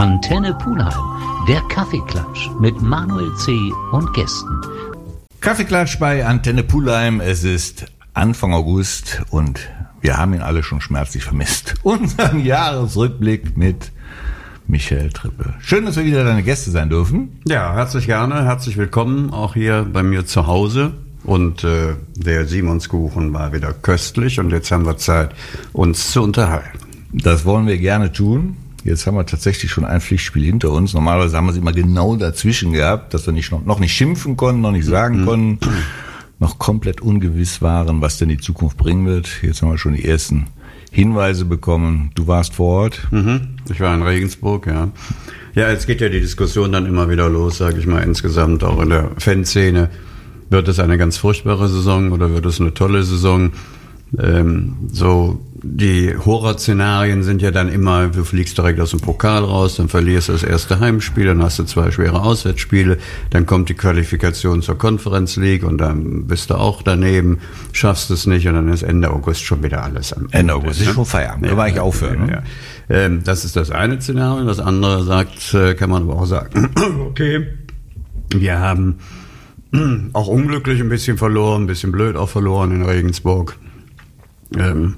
Antenne Pulheim, der Kaffeeklatsch mit Manuel C. und Gästen. Kaffeeklatsch bei Antenne Pulheim. Es ist Anfang August und wir haben ihn alle schon schmerzlich vermisst. Unseren Jahresrückblick mit Michael Trippe. Schön, dass wir wieder deine Gäste sein dürfen. Ja, herzlich gerne, herzlich willkommen auch hier bei mir zu Hause. Und äh, der Simonskuchen war wieder köstlich und jetzt haben wir Zeit, uns zu unterhalten. Das wollen wir gerne tun. Jetzt haben wir tatsächlich schon ein Pflichtspiel hinter uns. Normalerweise haben wir es immer genau dazwischen gehabt, dass wir nicht, noch, noch nicht schimpfen konnten, noch nicht sagen mhm. konnten, noch komplett ungewiss waren, was denn die Zukunft bringen wird. Jetzt haben wir schon die ersten Hinweise bekommen. Du warst vor Ort. Mhm. Ich war in Regensburg, ja. Ja, jetzt geht ja die Diskussion dann immer wieder los, sage ich mal, insgesamt auch in der Fanszene. Wird es eine ganz furchtbare Saison oder wird es eine tolle Saison? Ähm, so die Horrorszenarien sind ja dann immer, du fliegst direkt aus dem Pokal raus, dann verlierst du das erste Heimspiel, dann hast du zwei schwere Auswärtsspiele, dann kommt die Qualifikation zur Conference League und dann bist du auch daneben, schaffst es nicht und dann ist Ende August schon wieder alles am Ende. Ende August ist schon Feierabend, ja, da war ich aufhören. Ne? Ja. Ähm, das ist das eine Szenario. Das andere sagt, äh, kann man aber auch sagen, okay, wir haben auch unglücklich ein bisschen verloren, ein bisschen blöd auch verloren in Regensburg. Ähm,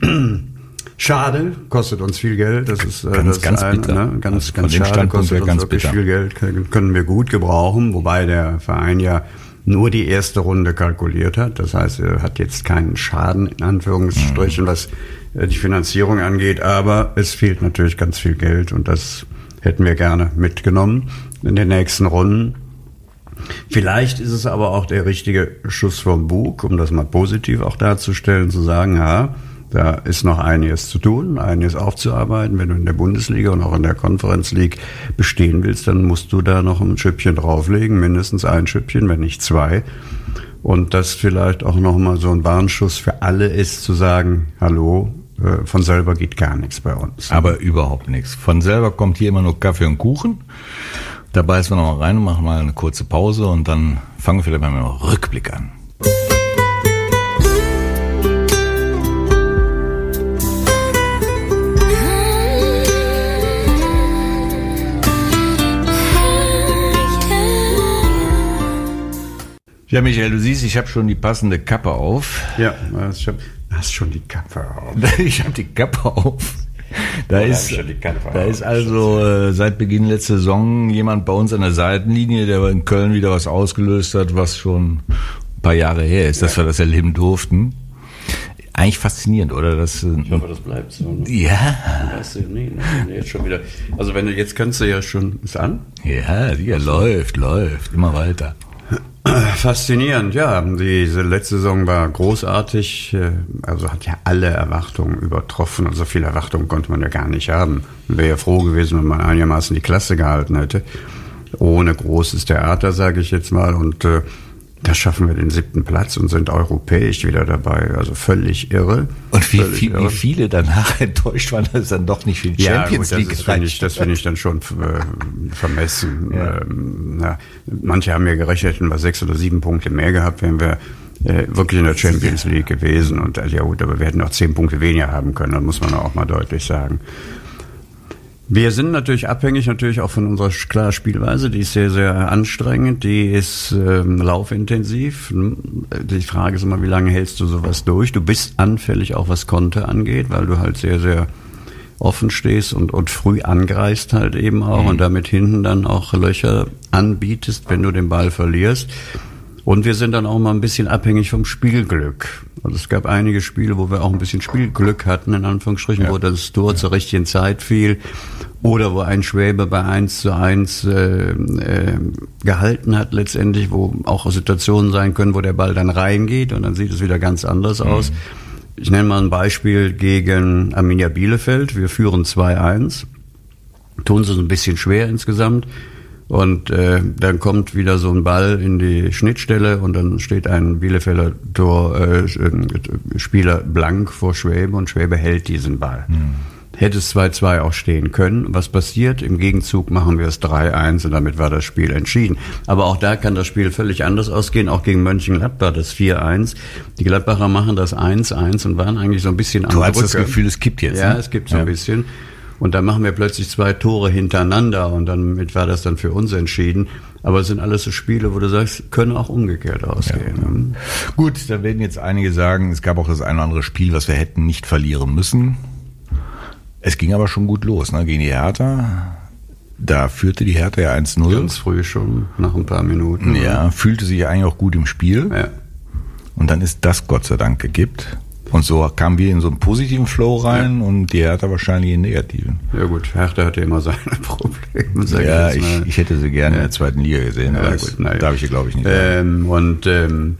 Schade, kostet uns viel Geld. Das ist äh, ganz, das ganz eine, bitter. Ne? Ganz, also ganz schade, kostet uns wirklich bitter. viel Geld. Können wir gut gebrauchen, wobei der Verein ja nur die erste Runde kalkuliert hat. Das heißt, er hat jetzt keinen Schaden in Anführungsstrichen, mhm. was äh, die Finanzierung angeht. Aber es fehlt natürlich ganz viel Geld und das hätten wir gerne mitgenommen in den nächsten Runden. Vielleicht ist es aber auch der richtige Schuss vom Bug, um das mal positiv auch darzustellen, zu sagen, ja, da ist noch einiges zu tun, einiges aufzuarbeiten. Wenn du in der Bundesliga und auch in der Conference League bestehen willst, dann musst du da noch ein Schüppchen drauflegen, mindestens ein Schüppchen, wenn nicht zwei. Und das vielleicht auch nochmal so ein Warnschuss für alle ist, zu sagen, hallo, äh, von selber geht gar nichts bei uns. Aber überhaupt nichts. Von selber kommt hier immer nur Kaffee und Kuchen. Da beißen wir nochmal rein und machen mal eine kurze Pause und dann fangen wir vielleicht mal mit einem Rückblick an. Ja, Michael, du siehst, ich habe schon die passende Kappe auf. Ja, ich hab, hast schon die Kappe auf. ich habe die Kappe auf. Da, ist, da ist also äh, seit Beginn letzter Saison jemand bei uns an der Seitenlinie, der in Köln wieder was ausgelöst hat, was schon ein paar Jahre her ist, ja. dass wir das erleben durften. Eigentlich faszinierend, oder? Das, äh, ich hoffe, das bleibt so. Ne? Ja. Weißt du, nee, nee, jetzt schon wieder. Also wenn du jetzt kannst du ja schon, ist an? Ja, die läuft, läuft, immer weiter. Faszinierend, ja. Diese letzte Saison war großartig, äh, also hat ja alle Erwartungen übertroffen und so viele Erwartungen konnte man ja gar nicht haben. Wäre ja froh gewesen, wenn man einigermaßen die Klasse gehalten hätte. Ohne großes Theater, sage ich jetzt mal. Und äh, da schaffen wir den siebten Platz und sind europäisch wieder dabei. Also völlig irre. Und wie, viel, irre. wie viele danach enttäuscht waren, dass es dann doch nicht für die Champions ja, League Das finde ich, das find ich dann schon äh, vermessen. Ja. Ähm, na, manche haben ja gerechnet, hätten wir sechs oder sieben Punkte mehr gehabt, wären wir äh, wirklich in der Champions League gewesen. Und äh, ja gut, aber wir hätten auch zehn Punkte weniger haben können, das muss man auch mal deutlich sagen. Wir sind natürlich abhängig natürlich auch von unserer klar Spielweise, die ist sehr, sehr anstrengend, die ist ähm, laufintensiv. Die Frage ist immer, wie lange hältst du sowas durch? Du bist anfällig auch was Konter angeht, weil du halt sehr, sehr offen stehst und, und früh angreist halt eben auch mhm. und damit hinten dann auch Löcher anbietest, wenn du den Ball verlierst. Und wir sind dann auch mal ein bisschen abhängig vom Spielglück. Also es gab einige Spiele, wo wir auch ein bisschen Spielglück hatten, in Anführungsstrichen, ja. wo das Tor ja. zur richtigen Zeit fiel oder wo ein Schwäbe bei 1 zu 1 äh, äh, gehalten hat letztendlich, wo auch Situationen sein können, wo der Ball dann reingeht und dann sieht es wieder ganz anders mhm. aus. Ich nenne mal ein Beispiel gegen Arminia Bielefeld. Wir führen 2-1, tun sie so ein bisschen schwer insgesamt. Und äh, dann kommt wieder so ein Ball in die Schnittstelle und dann steht ein Bielefelder Tor, äh, Spieler blank vor Schwäbe und Schwäbe hält diesen Ball. Mhm. Hätte es 2-2 auch stehen können. Was passiert? Im Gegenzug machen wir es 3-1 und damit war das Spiel entschieden. Aber auch da kann das Spiel völlig anders ausgehen. Auch gegen Mönchengladbach das 4-1. Die Gladbacher machen das 1-1 und waren eigentlich so ein bisschen am Du hast das Gefühl, es kippt jetzt. Ja, ne? es gibt so ja. ein bisschen. Und dann machen wir plötzlich zwei Tore hintereinander und dann mit war das dann für uns entschieden. Aber es sind alles so Spiele, wo du sagst, können auch umgekehrt ausgehen. Ja. ne? Gut, da werden jetzt einige sagen, es gab auch das eine oder andere Spiel, was wir hätten nicht verlieren müssen. Es ging aber schon gut los, ne? Gegen die Hertha. Da führte die Hertha ja 1-0. Ganz früh schon, nach ein paar Minuten. Ja, fühlte sich eigentlich auch gut im Spiel. Ja. Und dann ist das Gott sei Dank gekippt. Und so kamen wir in so einen positiven Flow rein und die Hertha wahrscheinlich in einen negativen. Ja gut, Hertha hatte immer seine Probleme. Ja, ich, ich hätte sie gerne in der zweiten Liga gesehen, aber Ja, gut, naja. darf ich glaube ich nicht. Ähm, und ähm,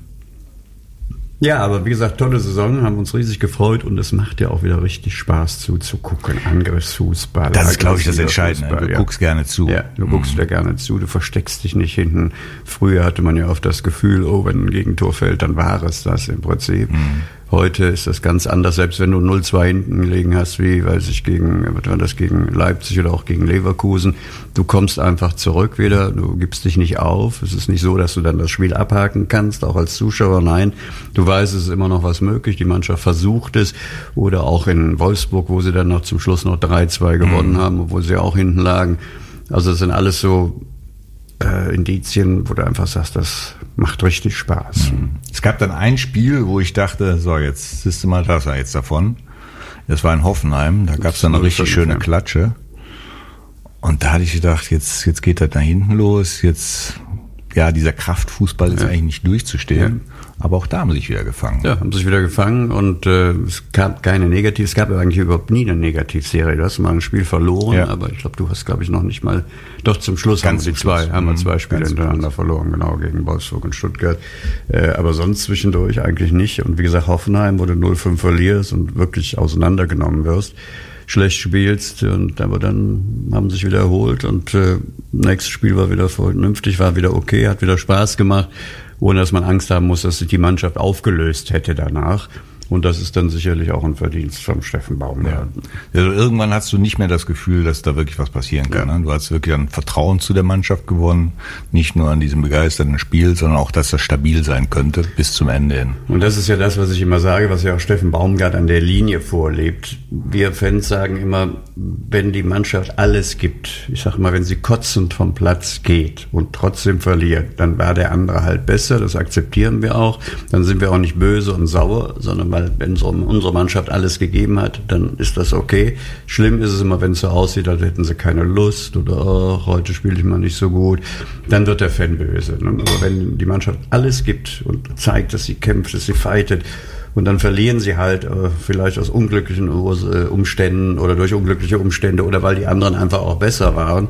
ja, aber wie gesagt, tolle Saison, haben uns riesig gefreut und es macht ja auch wieder richtig Spaß zuzugucken. Angriffsfußball. das ist, glaube ich, das Entscheidende. Fußball, Du ja. guckst gerne zu. Ja, du guckst da gerne zu, du versteckst dich nicht hinten. Früher hatte man ja oft das Gefühl, oh, wenn ein Gegentor fällt, dann war es das im Prinzip. Heute ist das ganz anders, selbst wenn du 0-2 hinten gelegen hast, wie, weiß ich, gegen, was war das, gegen Leipzig oder auch gegen Leverkusen. Du kommst einfach zurück wieder, du gibst dich nicht auf. Es ist nicht so, dass du dann das Spiel abhaken kannst, auch als Zuschauer. Nein, du weißt, es ist immer noch was möglich. Die Mannschaft versucht es. Oder auch in Wolfsburg, wo sie dann noch zum Schluss noch 3-2 gewonnen haben, obwohl sie auch hinten lagen. Also es sind alles so äh, Indizien, wo du einfach sagst, das macht richtig Spaß. Es gab dann ein Spiel, wo ich dachte, so, jetzt siehst du mal das jetzt davon. Das war in Hoffenheim, da gab es dann eine richtig 05, schöne ja. Klatsche. Und da hatte ich gedacht, jetzt, jetzt geht das da hinten los, jetzt, ja, dieser Kraftfußball ist eigentlich nicht durchzustehen. Aber auch da haben sie sich wieder gefangen. Ja, haben sich wieder gefangen und äh, es gab keine Negativ, es gab eigentlich überhaupt nie eine Negativserie. Du hast mal ein Spiel verloren, Ja. aber ich glaube, du hast, glaube ich, noch nicht mal, doch zum Schluss Ganz haben die zum Schluss. zwei, haben wir Mhm. zwei Spiele Ganz hintereinander verloren, genau, gegen Wolfsburg und Stuttgart. Äh, aber sonst zwischendurch eigentlich nicht. Und wie gesagt, Hoffenheim, wo du 0-5 verlierst und wirklich auseinandergenommen wirst, schlecht spielst und aber dann haben sie sich wieder erholt und äh, nächstes Spiel war wieder vernünftig, war wieder okay, hat wieder Spaß gemacht, ohne dass man Angst haben muss, dass sich die Mannschaft aufgelöst hätte danach. Und das ist dann sicherlich auch ein Verdienst vom Steffen Baumgart. Also irgendwann hast du nicht mehr das Gefühl, dass da wirklich was passieren kann. Ja. Ne? Du hast wirklich ein Vertrauen zu der Mannschaft gewonnen, nicht nur an diesem begeisterten Spiel, sondern auch, dass das stabil sein könnte bis zum Ende hin. Und das ist ja das, was ich immer sage, was ja auch Steffen Baumgart an der Linie vorlebt. Wir Fans sagen immer, wenn die Mannschaft alles gibt, ich sage mal, wenn sie kotzend vom Platz geht und trotzdem verliert, dann war der andere halt besser, das akzeptieren wir auch. Dann sind wir auch nicht böse und sauer, sondern weil wenn so unsere Mannschaft alles gegeben hat, dann ist das okay. Schlimm ist es immer, wenn es so aussieht, als hätten sie keine Lust oder oh, heute spiele ich mal nicht so gut. Dann wird der Fan böse. Ne? Aber wenn die Mannschaft alles gibt und zeigt, dass sie kämpft, dass sie fightet, und dann verlieren sie halt äh, vielleicht aus unglücklichen äh, Umständen oder durch unglückliche Umstände oder weil die anderen einfach auch besser waren,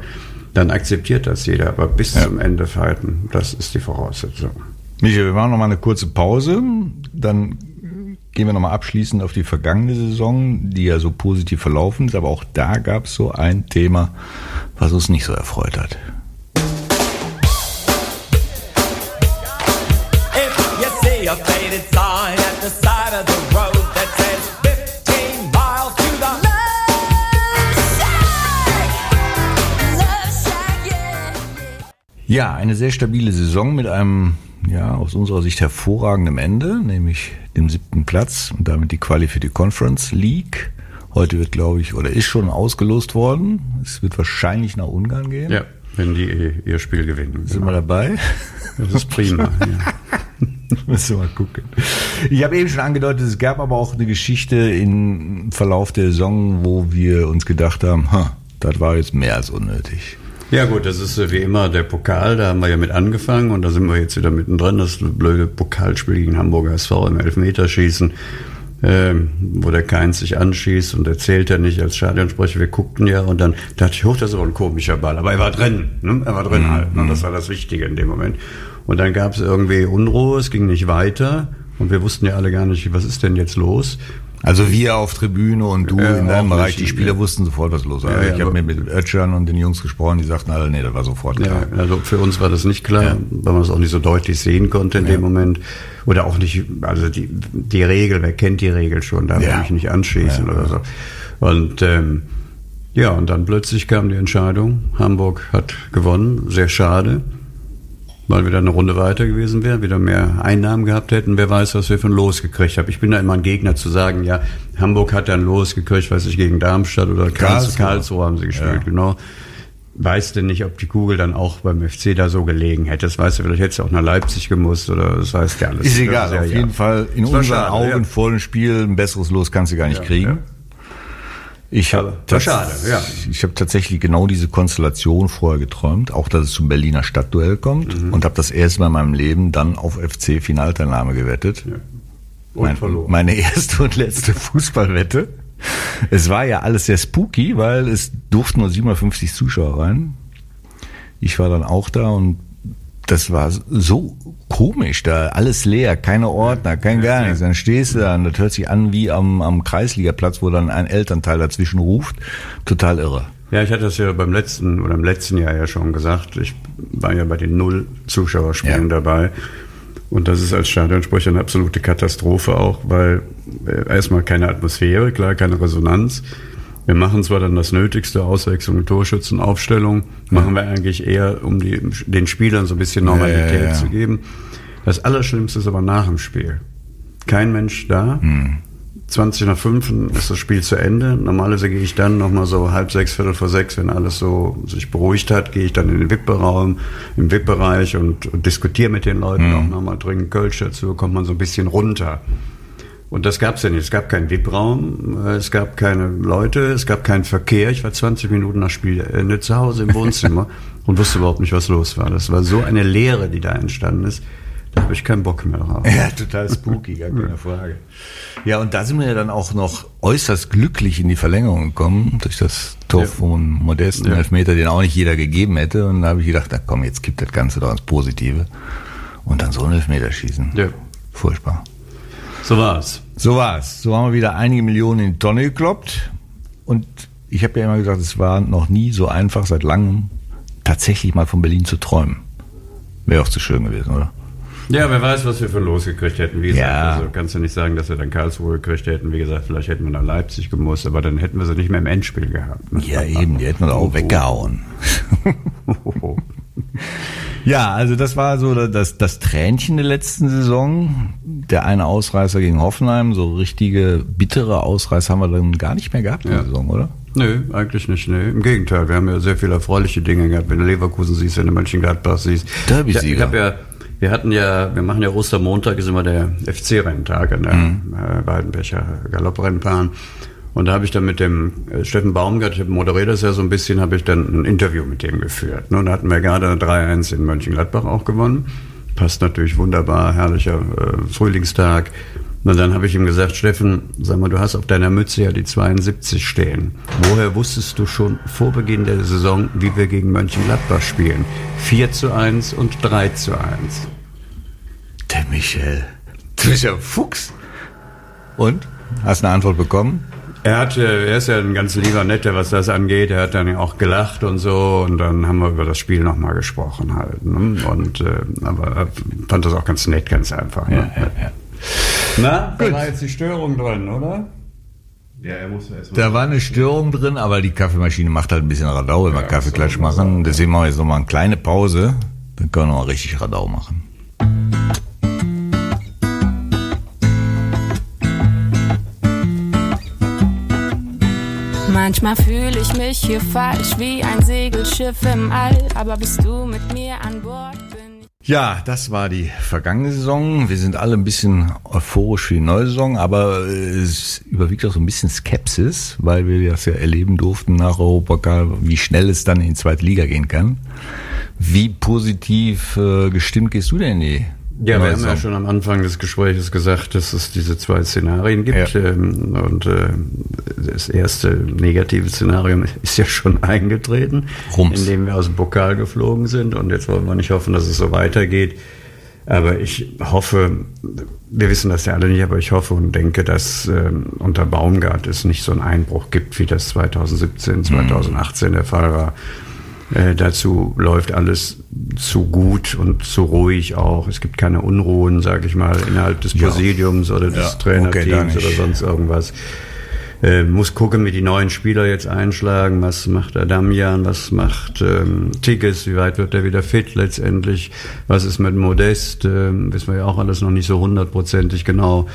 dann akzeptiert das jeder. Aber bis zum Ende fighten, das ist die Voraussetzung. Michael, wir machen noch mal eine kurze Pause, dann gehen wir noch mal abschließend auf die vergangene Saison, die ja so positiv verlaufen ist, aber auch da gab es so ein Thema, was uns nicht so erfreut hat. If you see a faded sign at the side of the road that says 15 miles to the Ja, eine sehr stabile Saison mit einem, ja, aus unserer Sicht hervorragenden Ende, nämlich dem Platz und damit die Quali für die Conference League. Heute wird, glaube ich, oder ist schon ausgelost worden. Es wird wahrscheinlich nach Ungarn gehen. Ja, wenn die ihr Spiel gewinnen. Sind wir dabei? Das ist prima. ja. Müssen wir mal gucken. Ich habe eben schon angedeutet, es gab aber auch eine Geschichte im Verlauf der Saison, wo wir uns gedacht haben, ha, das war jetzt mehr als unnötig. Ja gut, das ist äh, wie immer der Pokal, da haben wir ja mit angefangen und da sind wir jetzt wieder mittendrin, das blöde Pokalspiel gegen Hamburger SV im Elfmeterschießen, ähm, wo der Keins sich anschießt und erzählt er nicht als Stadionsprecher, wir guckten ja und dann dachte ich, hoch, das ist aber ein komischer Ball, aber er war drin, ne? er war drin halt, ne? das war das Wichtige in dem Moment. Und dann gab es irgendwie Unruhe, es ging nicht weiter und wir wussten ja alle gar nicht, was ist denn jetzt los. Also wir auf Tribüne und du Ja, in deinem Bereich, die Spieler wussten sofort, was los war. Ja, ja, ich habe mir mit Ötschern und den Jungs gesprochen, die sagten alle, nee, das war sofort klar. Ja, also für uns war das nicht klar, Ja. weil man es auch nicht so deutlich sehen konnte in dem Moment. Oder auch nicht, also die, die Regel, wer kennt die Regel schon, darf Ja. mich nicht anschießen Ja. oder so. Und ähm, ja, und dann plötzlich kam die Entscheidung, Hamburg hat gewonnen, sehr schade. Weil wir dann eine Runde weiter gewesen wären, wieder mehr Einnahmen gehabt hätten. Wer weiß, was wir ein Los gekriegt haben. Ich bin da immer ein Gegner zu sagen, ja, Hamburg hat dann Los gekriegt, weiß ich, gegen Darmstadt oder Karlsruhe, Karlsruhe. Haben sie gespielt, Ja. genau. Weiß denn nicht, ob die Kugel dann auch beim FC da so gelegen hätte. Das weißt du, vielleicht hätte sie auch nach Leipzig gemusst oder das heißt ja alles. Ist egal, ja, auf ja. jeden Fall in unseren schade, Augen ja. vor dem Spiel ein besseres Los kannst du gar nicht kriegen. Ja. Ich habe schade, ja. Ich habe tatsächlich genau diese Konstellation vorher geträumt, auch dass es zum Berliner Stadtduell kommt Mhm. und habe das erste Mal in meinem Leben dann auf FC Finalteilnahme gewettet. Und Mein, verloren. meine erste und letzte Fußballwette. Es war ja alles sehr spooky, weil es durften nur 750 Zuschauer rein. Ich war dann auch da und das war so komisch, da alles leer, keine Ordner, kein gar nichts. Dann stehst du da und das hört sich an wie am, am Kreisligaplatz, wo dann ein Elternteil dazwischen ruft. Total irre. Ja, ich hatte das ja beim letzten oder im letzten Jahr ja schon gesagt. Ich war ja bei den Null Zuschauerspielen Ja. dabei. Und das ist als Stadionsprecher eine absolute Katastrophe auch, weil äh, erstmal keine Atmosphäre, klar, keine Resonanz. Wir machen zwar dann das Nötigste, Auswechslung, Torschützen, Aufstellung, machen wir eigentlich eher, um die, den Spielern so ein bisschen Normalität Ja, ja, ja. zu geben. Das Allerschlimmste ist aber nach dem Spiel. Kein Mensch da. 20 nach 5 ist das Spiel zu Ende. Normalerweise gehe ich dann nochmal so halb sechs, viertel vor sechs, wenn alles so sich beruhigt hat, gehe ich dann in den VIP-Raum, im VIP-Bereich und, und diskutiere mit den Leuten auch nochmal, trinken Kölsch dazu, kommt man so ein bisschen runter. Und das gab es ja nicht. Es gab keinen VIP-Raum, äh, es gab keine Leute, es gab keinen Verkehr. Ich war 20 Minuten nach Spielende zu Hause im Wohnzimmer und wusste überhaupt nicht, was los war. Das war so eine Leere, die da entstanden ist. Da habe ich keinen Bock mehr drauf. Ja, total spooky, gar keine Frage. Ja, und da sind wir ja dann auch noch äußerst glücklich in die Verlängerung gekommen, durch das Tor Ja. von modesten Ja. Elfmeter, den auch nicht jeder gegeben hätte. Und da habe ich gedacht, na komm, jetzt gibt das Ganze doch ins Positive. Und dann so ein Elfmeterschießen. Ja. Furchtbar. So war's. So war's. So haben wir wieder einige Millionen in die Tonne gekloppt. Und ich habe ja immer gesagt, es war noch nie so einfach seit langem, tatsächlich mal von Berlin zu träumen. Wäre auch zu schön gewesen, oder? Ja, wer weiß, was wir für Los gekriegt hätten. Wie gesagt, Ja. also kannst du nicht sagen, dass wir dann Karlsruhe gekriegt hätten. Wie gesagt, vielleicht hätten wir nach Leipzig gemusst, aber dann hätten wir sie nicht mehr im Endspiel gehabt. ne? Ja, eben, die hätten wir auch weggehauen. Oh. Ja, also das war so das, das Tränchen der letzten Saison. Der eine Ausreißer gegen Hoffenheim, so richtige bittere Ausreißer haben wir dann gar nicht mehr gehabt in Ja. der Saison, oder? Nö, eigentlich nicht. Nee. Im Gegenteil, wir haben ja sehr viele erfreuliche Dinge gehabt. Wenn du Leverkusen siehst, wenn du Mönchengladbach siehst. Derby-Sieger. Ich, ich hab ja, wir hatten ja, wir machen ja Ostermontag, ist immer der FC-Renntag an der Mhm. äh, Weidenbecher Galopprennbahn. Und da habe ich dann mit dem äh, Steffen Baumgart, ich moderiere das ja so ein bisschen, habe ich dann ein Interview mit dem geführt. Ne? Und da hatten wir gerade 3-1 in Mönchengladbach auch gewonnen. Passt natürlich wunderbar, herrlicher äh, Frühlingstag. Und dann habe ich ihm gesagt, Steffen, sag mal, du hast auf deiner Mütze ja die 72 stehen. Woher wusstest du schon vor Beginn der Saison, wie wir gegen Mönchengladbach spielen? 4 zu 1 und 3 zu 1. Der Michel. Du bist ja Fuchs. Und? Hast eine Antwort bekommen? Er hat, äh, er ist ja ein ganz lieber Netter, was das angeht. Er hat dann ja auch gelacht und so. Und dann haben wir über das Spiel nochmal gesprochen halt. Ne? Und, äh, aber er fand das auch ganz nett, ganz einfach. Ne? ja. Na, da war jetzt die Störung drin, oder? Ja, er muss ja erstmal. Da war eine Störung drin, aber die Kaffeemaschine macht halt ein bisschen Radau, wenn wir Ja, Kaffeeklatsch so, machen. Deswegen machen wir jetzt nochmal eine kleine Pause. Dann können wir nochmal richtig Radau machen. Manchmal fühle ich mich hier falsch wie ein Segelschiff im All, aber bist du mit mir an Bord? Ja, das war die vergangene Saison. Wir sind alle ein bisschen euphorisch für die neue Saison, aber äh, es überwiegt auch so ein bisschen Skepsis, weil wir das ja erleben durften nach Europapokal, wie schnell es dann in die zweite Liga gehen kann. Wie positiv äh, gestimmt gehst du denn in die Ja, wir haben ja schon am Anfang des Gesprächs gesagt, dass es diese zwei Szenarien gibt. Ja. Ähm, Und äh, das erste negative Szenario ist ja schon eingetreten, Rums. indem wir aus dem Pokal geflogen sind. Und jetzt wollen wir nicht hoffen, dass es so weitergeht. Aber ich hoffe, wir wissen das ja alle nicht, aber ich hoffe und denke, dass ähm, unter Baumgart es nicht so einen Einbruch gibt, wie das 2017, 2018 der Fall war. Äh, dazu läuft alles zu gut und zu ruhig auch. Es gibt keine Unruhen, sage ich mal, innerhalb des Ja. Präsidiums oder des Ja, okay, Trainerteams nicht. oder sonst irgendwas. Äh, muss gucken, wie die neuen Spieler jetzt einschlagen. Was macht der Damian? Was macht ähm, Tigges? Wie weit wird er wieder fit letztendlich? Was ist mit Modest? Ähm, wissen wir ja auch alles noch nicht so hundertprozentig genau.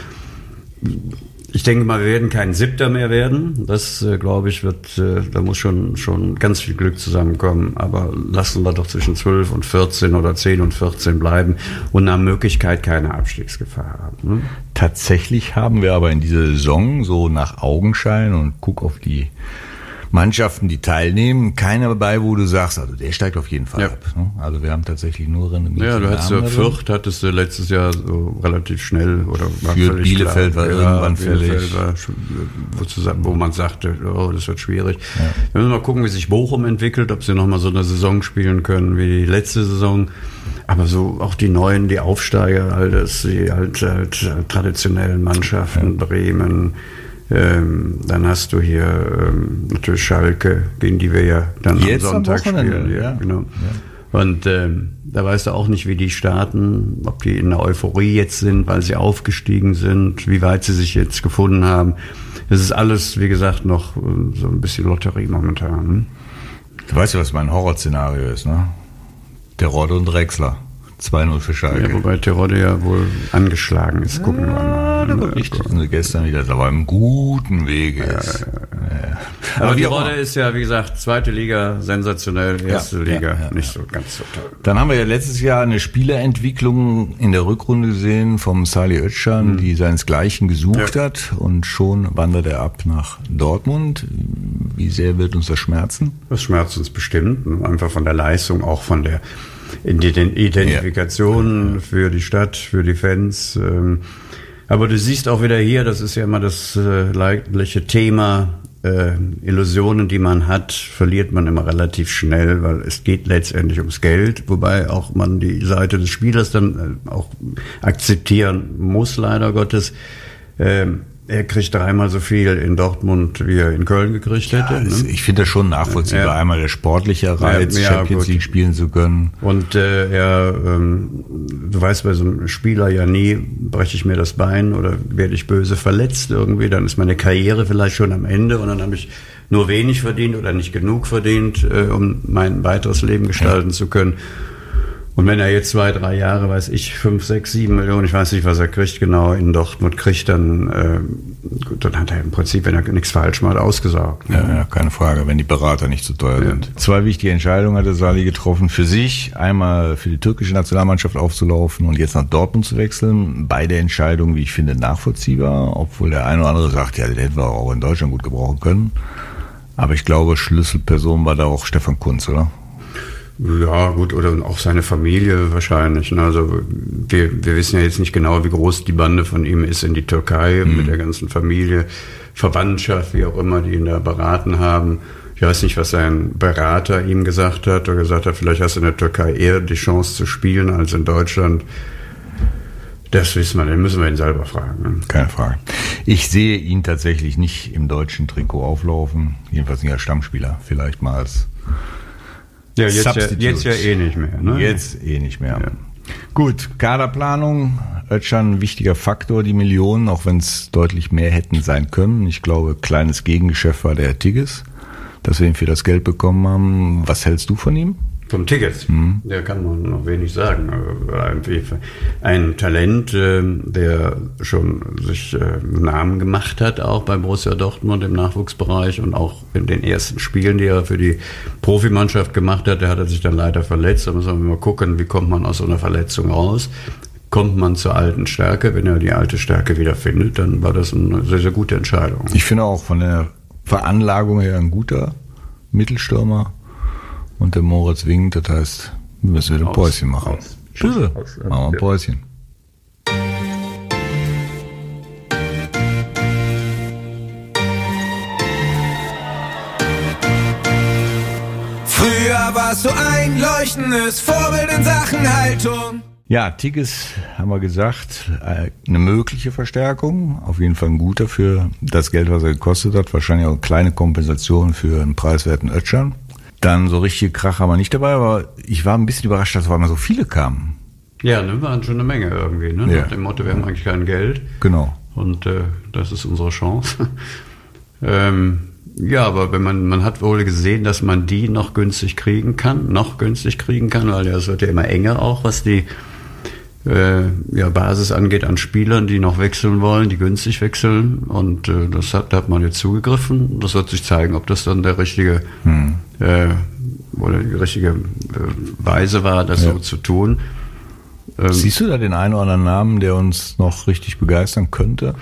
Ich denke mal, wir werden kein Siebter mehr werden. Das, äh, glaube ich, wird, äh, da muss schon, schon ganz viel Glück zusammenkommen. Aber lassen wir doch zwischen 12 und 14 oder 10 und 14 bleiben und nach Möglichkeit keine Abstiegsgefahr haben. Ne? Tatsächlich haben wir aber in dieser Saison so nach Augenschein und guck auf die Mannschaften, die teilnehmen, keiner dabei, wo du sagst, also der steigt auf jeden Fall Ja. ab. ne? Also wir haben tatsächlich nur renommierte Ja, du hattest ja. Fürth, hattest du letztes Jahr so relativ schnell oder war Für Bielefeld war irgendwann fällig. war, wo, zusammen, wo man sagte, oh, das wird schwierig. Wir müssen mal gucken, wie sich Bochum entwickelt, ob sie nochmal so eine Saison spielen können wie die letzte Saison. Aber so auch die neuen, die Aufsteiger, all das, die halt, halt traditionellen Mannschaften, Bremen, ähm, dann hast du hier ähm, natürlich Schalke, gegen die wir ja dann Jetzt am am Sonntag Wochenende, spielen. ja. genau. Und ähm, da weißt du auch nicht, wie die starten, ob die in der Euphorie jetzt sind, weil sie aufgestiegen sind, wie weit sie sich jetzt gefunden haben. Das ist alles, wie gesagt, noch äh, so ein bisschen Lotterie momentan. hm? Du weißt ja, was mein Horrorszenario ist, ne? Der Rodde und Drexler. 2-0 für Schalke. Ja, wobei Terodde ja wohl angeschlagen ist. Gucken wir mal. War richtig. Und gestern wieder, da war im guten Wege. ist. Ja. Aber die. Rodde ist ja, wie gesagt, zweite Liga, sensationell, erste Ja, Liga, ja, ja, nicht so ganz so toll. Dann haben wir ja letztes Jahr eine Spielerentwicklung in der Rückrunde gesehen vom Salih Özcan, die seinesgleichen gesucht Ja. hat und schon wandert er ab nach Dortmund. Wie sehr wird uns das schmerzen? Das schmerzt uns bestimmt, ne? einfach von der Leistung, auch von der Ident- Identifikation für die Stadt, für die Fans. ähm. Aber du siehst auch wieder hier, das ist ja immer das äh, leidliche Thema, äh, Illusionen, die man hat, verliert man immer relativ schnell, weil es geht letztendlich ums Geld, wobei auch man die Seite des Spielers dann äh, auch akzeptieren muss, leider Gottes. Ähm, er kriegt dreimal so viel in Dortmund, wie er in Köln gekriegt hätte. Ne? Ich finde das schon nachvollziehbar. Ja. Einmal der sportliche Reiz, Ja, Champions. League spielen zu können. Und äh, er, ähm, du weißt bei so einem Spieler ja nie, breche ich mir das Bein oder werde ich böse verletzt irgendwie, dann ist meine Karriere vielleicht schon am Ende und dann habe ich nur wenig verdient oder nicht genug verdient, äh, um mein weiteres Leben gestalten zu können. Und wenn er jetzt zwei, drei Jahre, weiß ich, fünf, sechs, sieben Millionen, ich weiß nicht, was er kriegt, genau in Dortmund kriegt, dann, äh, gut, dann hat er im Prinzip, wenn er nichts falsch macht, ausgesaugt. ne? Ja, ja, keine Frage, wenn die Berater nicht zu teuer sind. Zwei wichtige Entscheidungen hat der Sali getroffen für sich. Einmal für die türkische Nationalmannschaft aufzulaufen und jetzt nach Dortmund zu wechseln. Beide Entscheidungen, wie ich finde, nachvollziehbar, obwohl der eine oder andere sagt, ja, den hätten wir auch in Deutschland gut gebrauchen können. Aber ich glaube, Schlüsselperson war da auch Stefan Kunz, oder? Ja, gut, oder auch seine Familie wahrscheinlich. ne? Also wir, wir wissen ja jetzt nicht genau, wie groß die Bande von ihm ist in die Türkei mit der ganzen Familie, Verwandtschaft, wie auch immer, die ihn da beraten haben. Ich weiß nicht, was sein Berater ihm gesagt hat oder gesagt hat, vielleicht hast du in der Türkei eher die Chance zu spielen als in Deutschland. Das wissen wir, den müssen wir ihn selber fragen. ne? Keine Frage. Ich sehe ihn tatsächlich nicht im deutschen Trikot auflaufen. Jedenfalls nicht als Stammspieler. Vielleicht mal als Ja, jetzt ja, jetzt ja eh nicht mehr. Ne? Jetzt eh nicht mehr. Gut, Kaderplanung, Özcan ein wichtiger Faktor, die Millionen, auch wenn es deutlich mehr hätten sein können. Ich glaube, kleines Gegengeschäft war der Tigges, dass wir ihn für das Geld bekommen haben. Was hältst du von ihm? Vom Tickets, der kann man noch wenig sagen. Aber Ein, Talent, ähm, der schon sich äh, Namen gemacht hat, auch bei Borussia Dortmund im Nachwuchsbereich und auch in den ersten Spielen, die er für die Profimannschaft gemacht hat, der hat er sich dann leider verletzt. Da müssen wir mal gucken, wie kommt man aus so einer Verletzung raus. Kommt man zur alten Stärke? Wenn er die alte Stärke wieder findet, dann war das eine sehr, sehr gute Entscheidung. Ich finde auch von der Veranlagung her ein guter Mittelstürmer. Und der Moritz winkt, das heißt, wir müssen wieder ein Päuschen machen. aus. Bitte, Aus, ja. machen wir ein Päuschen. Früher warst du ein leuchtendes Vorbild in Sachen Haltung. Ja, Tigges haben wir gesagt, äh, eine mögliche Verstärkung, auf jeden Fall ein guter für das Geld, was er gekostet hat, wahrscheinlich auch eine kleine Kompensation für einen preiswerten Ötschern. Dann so richtige Krach haben wir nicht dabei, aber ich war ein bisschen überrascht, dass auf einmal so viele kamen. Ja, ne, waren schon eine Menge irgendwie. Ne? Ja. Nach dem Motto, wir haben eigentlich kein Geld. Genau. Und äh, das ist unsere Chance. Ähm, ja, aber wenn man, man hat wohl gesehen, dass man die noch günstig kriegen kann, noch günstig kriegen kann, weil es wird ja immer enger auch, was die äh, ja, Basis angeht an Spielern, die noch wechseln wollen, die günstig wechseln. Und äh, das hat, da hat man jetzt zugegriffen. Das wird sich zeigen, ob das dann der richtige äh, oder die richtige äh, Weise war, das Ja. so zu tun. Ähm, Siehst du da den einen oder anderen Namen, der uns noch richtig begeistern könnte?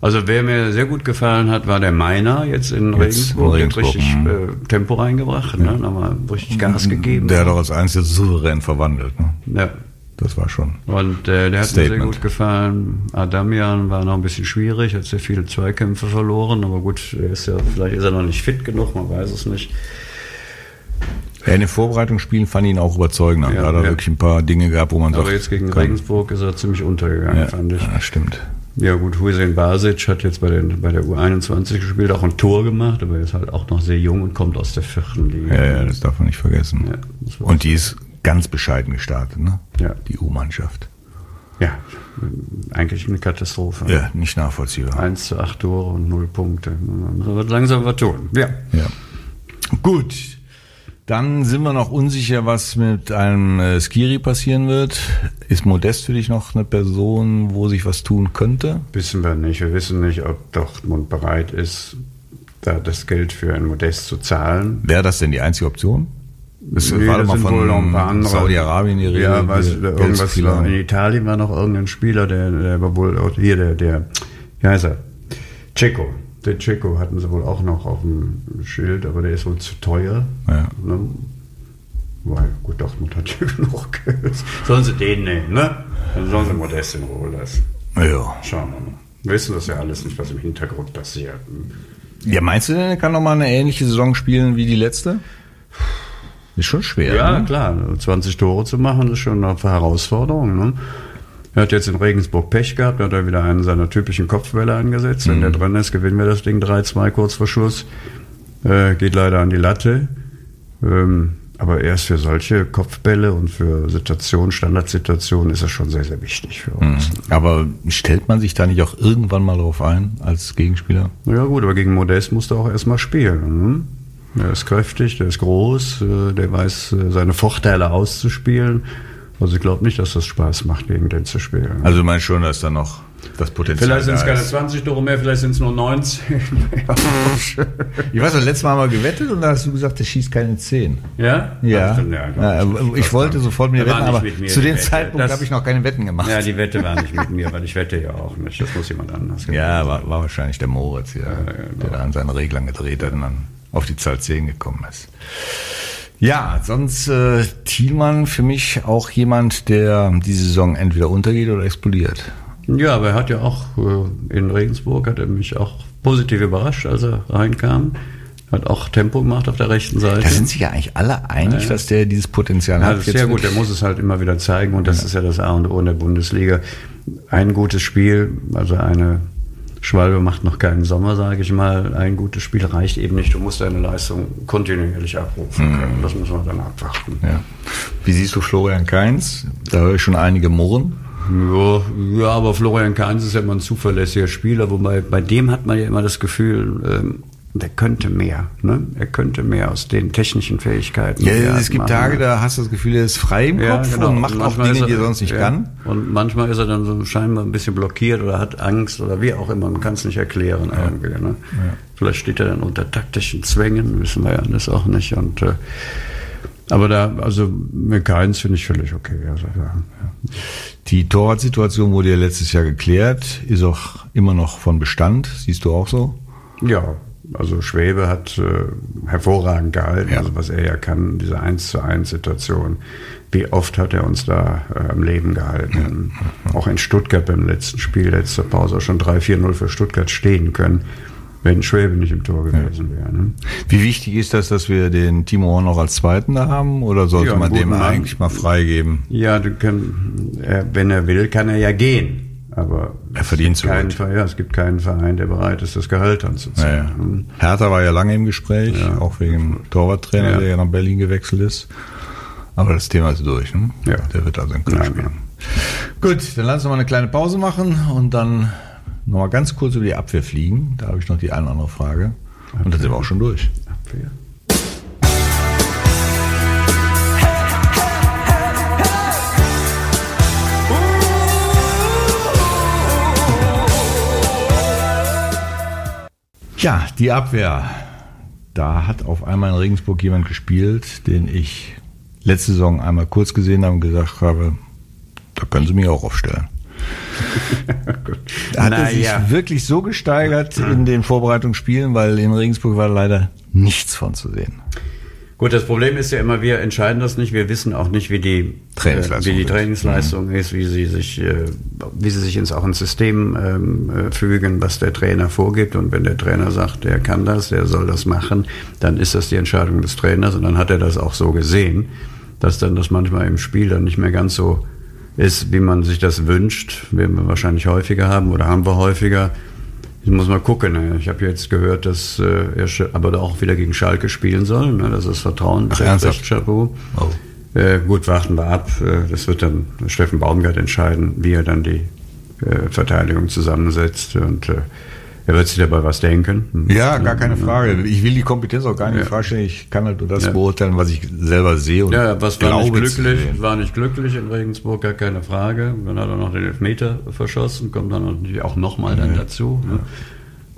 Also wer mir sehr gut gefallen hat, war der Meiner jetzt in Jetzt Regensburg. in Der hat Regensburg, richtig mhm. äh, Tempo reingebracht, ne? Nochmal richtig Gas gegeben. Der hat doch als einziges souverän verwandelt. Ne? ja. Das war schon. Und äh, der hat mir sehr gut gefallen. Adamian war noch ein bisschen schwierig, hat sehr viele Zweikämpfe verloren, aber gut, ist ja, vielleicht ist er noch nicht fit genug, man weiß es nicht. Ja, in den Vorbereitungsspielen fand ich ihn auch überzeugender. Ja, da hat er ja. wirklich ein paar Dinge gehabt, wo man Aber sagt, jetzt gegen komm. Regensburg ist er ziemlich untergegangen, ja, fand ich. ja, stimmt. Ja gut, Hussein Basic hat jetzt bei, den, bei der U21 gespielt, auch ein Tor gemacht, aber er ist halt auch noch sehr jung und kommt aus der vierten Liga. Ja, ja, das darf man nicht vergessen. Ja, Und die ist ganz bescheiden gestartet, ne? Ja. Die U-Mannschaft. Ja, eigentlich eine Katastrophe. Ja, nicht nachvollziehbar. 1 zu 8 Tore und 0 Punkte. Man wird langsam was tun. Ja. Ja. Gut. Dann sind wir noch unsicher, was mit einem äh, Skiri passieren wird. Ist Modest für dich noch eine Person, wo sich was tun könnte? Wissen wir nicht. Wir wissen nicht, ob Dortmund bereit ist, da das Geld für ein Modest zu zahlen. Wäre das denn die einzige Option? Es Nee, war da doch mal sind von wohl noch ein paar andere. Saudi-Arabien die Rede. Ja, weiß, irgendwas Geldspieler. war, in Italien war noch irgendein Spieler, der, der war wohl auch hier, der, der, wie heißt er? Checo. Der Checo hatten sie wohl auch noch auf dem Schild, aber der ist wohl zu teuer. Ja. Ne? Weil, gut, Dortmund hat ja genug Geld. Sollen sie den nehmen, ne? Dann sollen sie Modest in Ruhe lassen. Ja. Schauen wir mal. Wir wissen das ja alles nicht, was im Hintergrund passiert. ja, meinst du denn, er kann noch mal eine ähnliche Saison spielen wie die letzte? Ist schon schwer. Ja, ne? klar. 20 Tore zu machen, ist schon eine Herausforderung. Ne? Er hat jetzt in Regensburg Pech gehabt, hat er wieder einen seiner typischen Kopfbälle angesetzt. Wenn der drin ist, gewinnen wir das Ding 3-2 kurz vor Schluss. Äh, geht leider an die Latte. Ähm, aber erst für solche Kopfbälle und für Situationen, Standardsituationen ist es schon sehr, sehr wichtig für uns. Aber stellt man sich da nicht auch irgendwann mal drauf ein als Gegenspieler? Ja gut, aber gegen Modest musst du auch erstmal spielen. Ne? Der ist kräftig, der ist groß, äh, der weiß äh, seine Vorteile auszuspielen. Also ich glaube nicht, dass das Spaß macht, gegen den zu spielen. Also du meinst schon, dass da noch das Potenzial vielleicht sind es keine ist. 20 Tore mehr, vielleicht sind es nur 19. Ich weiß, das letzte Mal haben wir gewettet und da hast du gesagt, der schießt keine 10. ja? Ja, Ach, ja, ja, aber ich wollte sofort war wetten, aber mir, zu dem Wette. Zeitpunkt habe ich noch keine Wetten gemacht. Ja, die Wette war nicht mit mir, weil ich wette ja auch nicht. Das muss jemand anders Ja, war, war wahrscheinlich der Moritz, ja, der da an seinen Reglern gedreht hat und dann auf die Zahl 10 gekommen ist. Ja, sonst äh, Thielmann für mich auch jemand, der die Saison entweder untergeht oder explodiert. Ja, aber er hat ja auch äh, in Regensburg, hat er mich auch positiv überrascht, als er reinkam. Hat auch Tempo gemacht auf der rechten Seite. Da sind sich ja eigentlich alle einig, dass der dieses Potenzial Ja, hat. das ist sehr gut. Der muss es halt immer wieder zeigen und das ist ja das A und O in der Bundesliga. Ein gutes Spiel, also eine Schwalbe macht noch keinen Sommer, sage ich mal. Ein gutes Spiel reicht eben nicht. Du musst deine Leistung kontinuierlich abrufen können. Das muss man dann abwarten. Ja. Wie siehst du Florian Kainz? Da höre ich schon einige murren. Ja, ja, aber Florian Kainz ist ja immer ein zuverlässiger Spieler, wobei bei dem hat man ja immer das Gefühl, ähm, der könnte mehr. Ne? Er könnte mehr aus den technischen Fähigkeiten. Ja, er es gibt machen. Tage, da hast du das Gefühl, er ist frei im Ja, Kopf genau. und macht auch manchmal Dinge, ist die er sonst nicht ja. kann. Und manchmal ist er dann so scheinbar ein bisschen blockiert oder hat Angst oder wie auch immer. Man kann es nicht erklären irgendwie. Ne? Vielleicht steht er dann unter taktischen Zwängen, wissen wir ja alles auch nicht. Und äh, aber da, also mit Keins finde ich völlig okay. Also, ja. Die Torwartsituation wurde ja letztes Jahr geklärt, ist auch immer noch von Bestand. Siehst du auch so? Ja, also Schwebe hat äh, hervorragend gehalten, Ja. also was er ja kann, diese 1 zu 1 Situation. Wie oft hat er uns da äh, am Leben gehalten? Auch in Stuttgart beim letzten Spiel, letzter Pause, auch schon 3-4-0 für Stuttgart stehen können, wenn Schwebe nicht im Tor gewesen wäre. Ne? Wie wichtig ist das, dass wir den Timo Horn noch als Zweiten da haben? Oder sollte Ja, man dem eigentlich mal freigeben? Ja, du kann, er, wenn er will, kann er ja gehen. Aber Er verdient es keinen, ja, es gibt keinen Verein, der bereit ist, das Gehalt anzuzahlen. Naja. Hm. Hertha war ja lange im Gespräch, auch wegen dem Torwarttrainer, Ja. der ja nach Berlin gewechselt ist. Aber das Thema ist durch. Ne? Ja. Der wird also in Köln Ja, spielen. Gut, dann lass uns mal eine kleine Pause machen und dann noch mal ganz kurz über die Abwehr fliegen. Da habe ich noch die eine oder andere Frage. Und dann sind wir auch schon durch. Abwehr. Ja, die Abwehr. Da hat auf einmal in Regensburg jemand gespielt, den ich letzte Saison einmal kurz gesehen habe und gesagt habe, da können Sie mich auch aufstellen. Da hat er sich Naja. wirklich so gesteigert in den Vorbereitungsspielen, weil in Regensburg war leider nichts von zu sehen. Gut, das Problem ist ja immer, wir entscheiden das nicht. Wir wissen auch nicht, wie die Trainingsleistung äh, wie die ist. Trainingsleistung ist, wie sie sich, äh, wie sie sich ins auch ins System ähm, äh, fügen, was der Trainer vorgibt. Und wenn der Trainer sagt, der kann das, der soll das machen, dann ist das die Entscheidung des Trainers. Und dann hat er das auch so gesehen, dass dann das manchmal im Spiel dann nicht mehr ganz so ist, wie man sich das wünscht. Werden wir wahrscheinlich häufiger haben oder haben wir häufiger. Ich muss mal gucken. ne. Ich habe jetzt gehört, dass äh, er aber auch wieder gegen Schalke spielen soll. Ne? Das ist Vertrauen. Ach, ernsthaft? Chapeau. Oh. Äh, gut, warten wir ab. Äh, das wird dann Steffen Baumgart entscheiden, wie er dann die äh, Verteidigung zusammensetzt. Und äh, er wird sich dabei was denken. Ja, gar keine Frage. Ich will die Kompetenz auch gar nicht Ja. in Frage stellen. Ich kann halt nur das Ja. beurteilen, was ich selber sehe und Ja, was war nicht glücklich, war nicht glücklich in Regensburg, gar keine Frage. Dann hat er noch den Elfmeter verschossen, kommt dann natürlich auch nochmal dann dazu. Ne?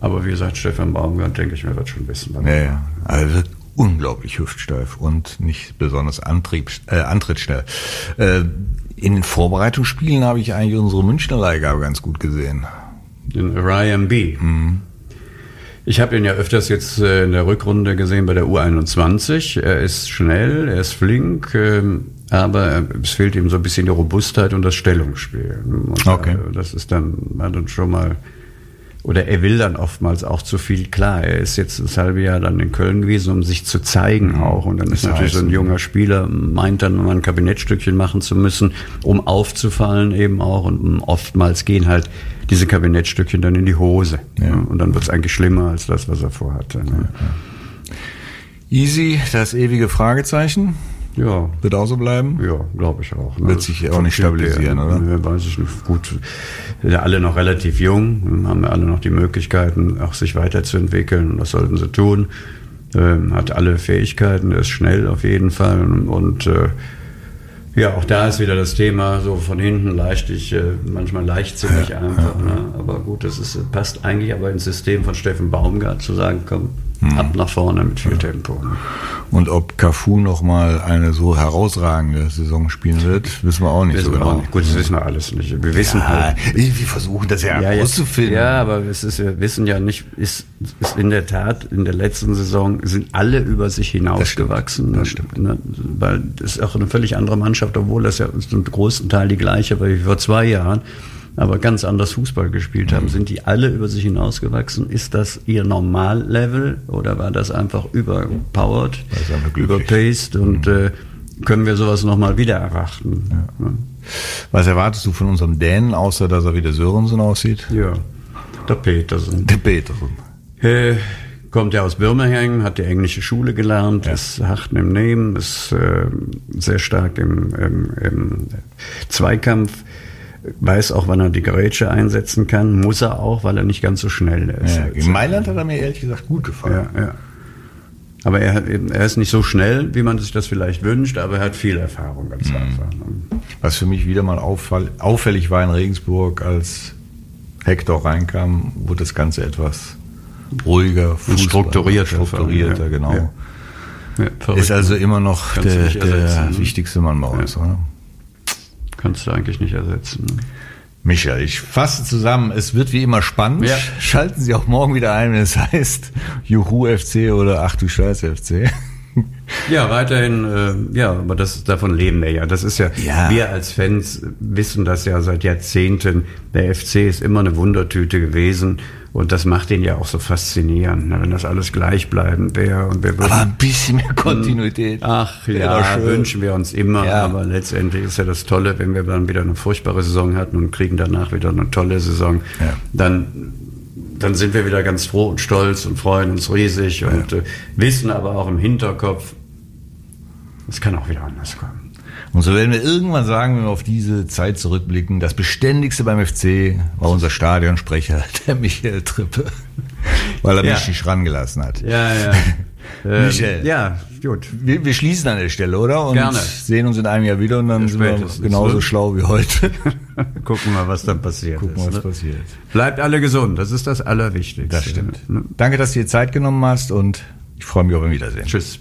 Aber wie gesagt, Stefan Baumgart, denke ich mir, wird schon wissen. Ja, ja. Also unglaublich hüftsteif und nicht besonders Antrieb, äh, antrittsschnell. Äh, in den Vorbereitungsspielen habe ich eigentlich unsere Münchner Leihgabe ganz gut gesehen. Den Ryan B. Ich habe ihn ja öfters jetzt äh, in der Rückrunde gesehen bei der U21. Er ist schnell, er ist flink, ähm, aber es fehlt ihm so ein bisschen die Robustheit und das Stellungsspiel. Und Okay. äh, das ist dann, hat dann schon mal, oder er will dann oftmals auch zu viel. Klar, er ist jetzt das halbe Jahr dann in Köln gewesen, um sich zu zeigen auch. Und dann ist Das natürlich so ein heißt, junger Spieler, meint dann mal ein Kabinettstückchen machen zu müssen, um aufzufallen eben auch. Und oftmals gehen halt diese Kabinettstückchen dann in die Hose. Ja. Und dann wird es eigentlich schlimmer als das, was er vorhatte. Ne? Easy, das ewige Fragezeichen, Ja. wird auch so bleiben. Ja, glaube ich auch. ne? Wird sich auch nicht stabilisieren, ja, oder? Ne, weiß ich nicht. Gut, sind ja alle noch relativ jung, haben ja alle noch die Möglichkeiten, auch sich weiterzuentwickeln. Und das sollten sie tun. Ähm, hat alle Fähigkeiten, ist schnell auf jeden Fall. Und, äh, ja, auch da ist wieder das Thema so von hinten leichtig, äh, manchmal leichtsinnig einfach. Ne? Aber gut, das ist, passt eigentlich aber ins System von Steffen Baumgart zu sagen, komm. Ab nach vorne mit viel Tempo. Ne? Und ob Cafu noch mal eine so herausragende Saison spielen wird, wissen wir auch nicht Wissen so genau. nicht. Gut, das wissen wir alles nicht. Wir wissen Ja, halt, wir versuchen das ja, ja, herauszufinden. Ja, aber es ist, wir wissen ja nicht, ist, ist in der Tat, in der letzten Saison sind alle über sich hinausgewachsen. Das stimmt. Ne? Weil das ist auch eine völlig andere Mannschaft, obwohl das ja zum größten Teil die gleiche war wie vor zwei Jahren, aber ganz anders Fußball gespielt Mhm. haben. Sind die alle über sich hinausgewachsen? Ist das ihr Normallevel oder war das einfach überpowered, überpaced und Mhm. äh, können wir sowas nochmal wieder erwarten? Ne? Was erwartest du von unserem Dänen, außer dass er wie der Sörensen aussieht? Ja, der Petersen. Der Petersen. Äh, kommt ja aus Birmingham, hat die englische Schule gelernt, ist hart im Nehmen, ist äh, sehr stark im, im, im Zweikampf, weiß auch, wann er die Gerätsche einsetzen kann, muss er auch, weil er nicht ganz so schnell ist. Ja, in Mailand hat er mir ehrlich gesagt gut gefallen. Ja, ja. Aber er, er ist nicht so schnell, wie man sich das vielleicht wünscht, aber er hat viel Erfahrung ganz einfach. ne? Was für mich wieder mal auffall, auffällig war in Regensburg, als Hector reinkam, wurde das Ganze etwas ruhiger, Fußball- strukturierter. strukturierter, Ja, genau. ja. Ja. Ist also immer noch der, der ne? wichtigste Mann bei uns, oder? Kannst du eigentlich nicht ersetzen. Ne? Michael, ich fasse zusammen, es wird wie immer spannend. Ja. Schalten Sie auch morgen wieder ein, wenn es heißt Juhu FC oder Ach du Scheiß FC. Ja, weiterhin, äh, ja, aber das, davon leben wir ja. Das ist ja, Ja. wir als Fans wissen das ja seit Jahrzehnten. Der FC ist immer eine Wundertüte gewesen und das macht ihn ja auch so faszinierend, ne, wenn das alles gleichbleibend wäre und wir würden. Aber ein bisschen mehr Kontinuität. Ach ja, wünschen wir uns immer, Ja. aber letztendlich ist ja das Tolle, wenn wir dann wieder eine furchtbare Saison hatten und kriegen danach wieder eine tolle Saison, Ja. dann, dann sind wir wieder ganz froh und stolz und freuen uns riesig und äh, wissen aber auch im Hinterkopf, es kann auch wieder anders kommen. Und so werden wir irgendwann sagen, wenn wir auf diese Zeit zurückblicken, das Beständigste beim FC war unser Stadionsprecher, der Michael Trippe, weil er Ja. mich nicht rangelassen hat. Ja, ja. Ähm, Michael. Ja, gut. Wir, wir schließen an der Stelle, oder? Und Gerne. sehen uns in einem Jahr wieder und dann Ja, sind wir spätestens, genauso ne? schlau wie heute. Gucken wir, was dann passiert Gucken, ist. was ne? passiert. Bleibt alle gesund, das ist das Allerwichtigste. Das stimmt. Ne? Danke, dass du dir Zeit genommen hast und ich freue mich auf ein Wiedersehen. Tschüss.